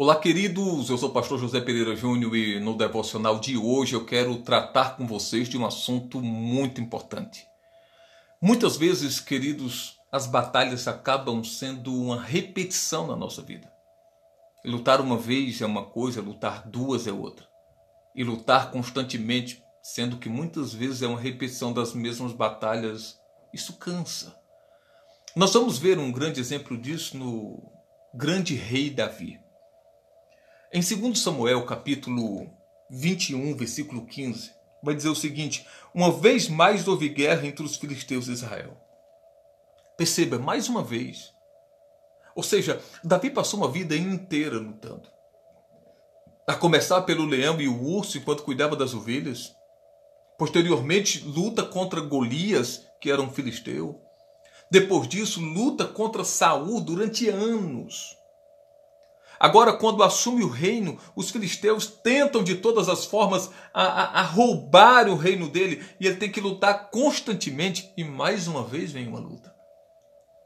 Olá, queridos. Eu sou o pastor José Pereira Júnior e no devocional de hoje eu quero tratar com vocês de um assunto muito importante. Muitas vezes, queridos, as batalhas acabam sendo uma repetição na nossa vida. lutar uma vez é uma coisa, lutar duas é outra. E lutar constantemente, sendo que muitas vezes é uma repetição das mesmas batalhas, isso cansa. Nós vamos ver um grande exemplo disso no grande rei Davi. Em 2 Samuel, capítulo 21, versículo 15, vai dizer o seguinte: Uma vez mais houve guerra entre os filisteus e Israel. Perceba, mais uma vez. Ou seja, Davi passou uma vida inteira lutando. A começar pelo leão e o urso enquanto cuidava das ovelhas. Posteriormente, luta contra Golias, que era um filisteu. Depois disso, luta contra Saul durante anos. Agora, quando assume o reino, os filisteus tentam de todas as formas a, a, a, roubar o reino dele e ele tem que lutar constantemente. E mais uma vez vem uma luta.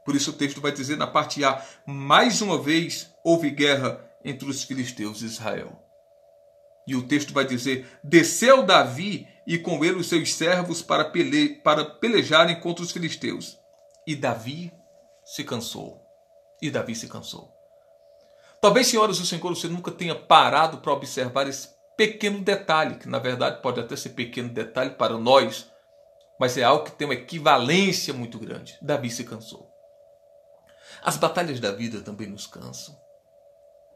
Por isso o texto vai dizer na parte A: mais uma vez houve guerra entre os filisteus e Israel. E o texto vai dizer: desceu Davi e com ele os seus servos para, pele, para pelejarem contra os filisteus. E Davi se cansou. E Davi se cansou. Talvez, senhoras e senhores, você nunca tenha parado para observar esse pequeno detalhe, que na verdade pode até ser pequeno detalhe para nós, mas é algo que tem uma equivalência muito grande. Davi se cansou. As batalhas da vida também nos cansam.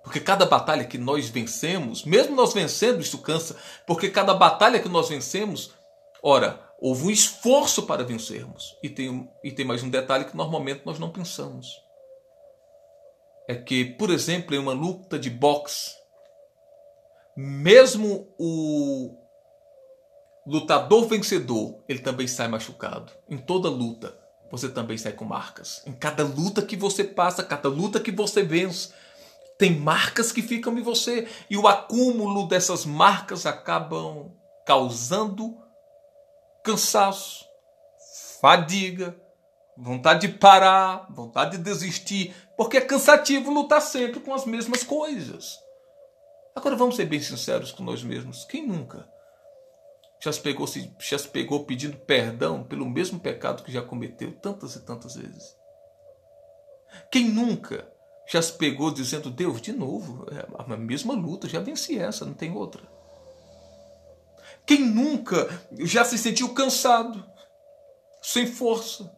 Porque cada batalha que nós vencemos, mesmo nós vencendo, isso cansa, porque cada batalha que nós vencemos, ora, houve um esforço para vencermos. E tem, e tem mais um detalhe que normalmente nós não pensamos é que, por exemplo, em uma luta de boxe, mesmo o lutador vencedor, ele também sai machucado. Em toda luta, você também sai com marcas. Em cada luta que você passa, cada luta que você vence, tem marcas que ficam em você. E o acúmulo dessas marcas acabam causando cansaço, fadiga, vontade de parar, vontade de desistir, porque é cansativo lutar sempre com as mesmas coisas. Agora vamos ser bem sinceros com nós mesmos. Quem nunca já se pegou, já se pegou pedindo perdão pelo mesmo pecado que já cometeu tantas e tantas vezes? Quem nunca já se pegou dizendo, Deus, de novo, é a mesma luta, já venci essa, não tem outra? Quem nunca já se sentiu cansado, sem força,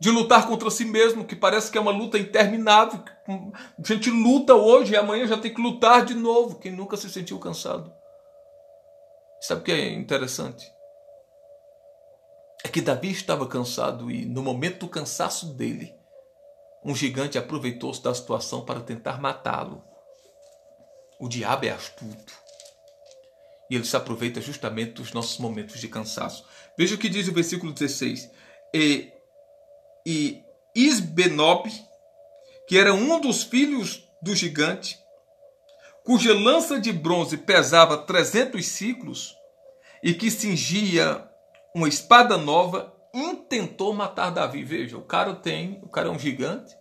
de lutar contra si mesmo, que parece que é uma luta interminável. A gente luta hoje e amanhã já tem que lutar de novo. Quem nunca se sentiu cansado? Sabe o que é interessante? É que Davi estava cansado e no momento do cansaço dele, um gigante aproveitou-se da situação para tentar matá-lo. O diabo é astuto. E ele se aproveita justamente dos nossos momentos de cansaço. Veja o que diz o versículo 16. E e Isbenob, que era um dos filhos do gigante, cuja lança de bronze pesava 300 ciclos e que cingia uma espada nova, intentou matar Davi. Veja, o cara tem, o cara é um gigante.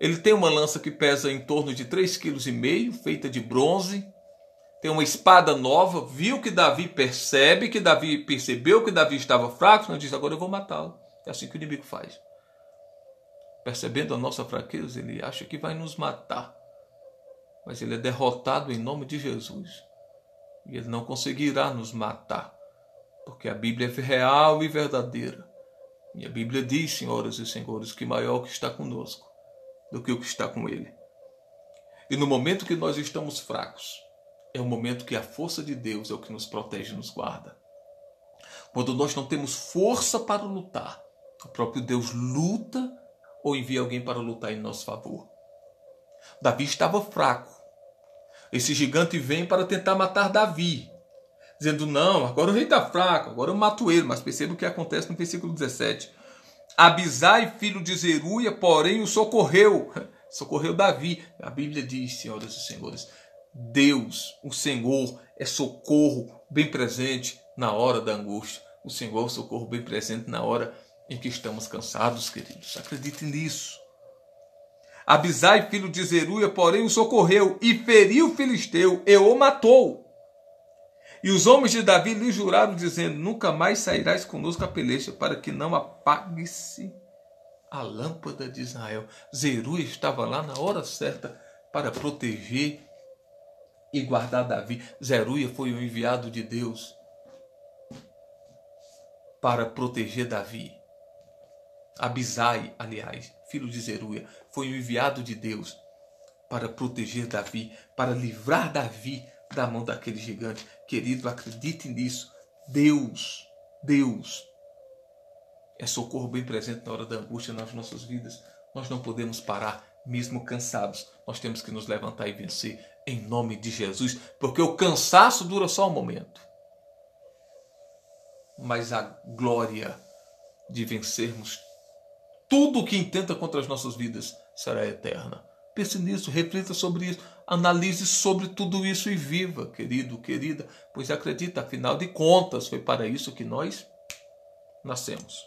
Ele tem uma lança que pesa em torno de 3,5 kg, feita de bronze. Tem uma espada nova, viu que Davi percebe que Davi percebeu que Davi estava fraco, não diz agora eu vou matá-lo. É assim que o inimigo faz percebendo a nossa fraqueza, ele acha que vai nos matar. Mas ele é derrotado em nome de Jesus. E ele não conseguirá nos matar, porque a Bíblia é real e verdadeira. E a Bíblia diz, senhoras e senhores, que maior que está conosco do que o que está com ele. E no momento que nós estamos fracos, é o momento que a força de Deus é o que nos protege e nos guarda. Quando nós não temos força para lutar, o próprio Deus luta ou envia alguém para lutar em nosso favor. Davi estava fraco. Esse gigante vem para tentar matar Davi, dizendo: Não, agora o rei está fraco, agora eu mato ele. Mas perceba o que acontece no versículo 17. Abisai, filho de Zeruia, porém o socorreu. Socorreu Davi. A Bíblia diz, senhoras e senhores, Deus, o Senhor, é socorro bem presente na hora da angústia. O Senhor é o socorro bem presente na hora em que estamos cansados, queridos. Acreditem nisso. Abisai, filho de Zeruia, porém o socorreu e feriu o filisteu e o matou. E os homens de Davi lhe juraram, dizendo: Nunca mais sairás conosco a peleja, para que não apague-se a lâmpada de Israel. Zeruia estava lá na hora certa para proteger e guardar Davi. Zeruia foi o enviado de Deus para proteger Davi. Abisai, aliás, filho de Zeruia, foi o enviado de Deus para proteger Davi, para livrar Davi da mão daquele gigante. Querido, acredite nisso. Deus, Deus é socorro bem presente na hora da angústia nas nossas vidas. Nós não podemos parar, mesmo cansados. Nós temos que nos levantar e vencer em nome de Jesus, porque o cansaço dura só um momento. Mas a glória de vencermos tudo o que intenta contra as nossas vidas será eterna. Pense nisso, reflita sobre isso, analise sobre tudo isso e viva, querido, querida, pois acredita, afinal de contas, foi para isso que nós nascemos.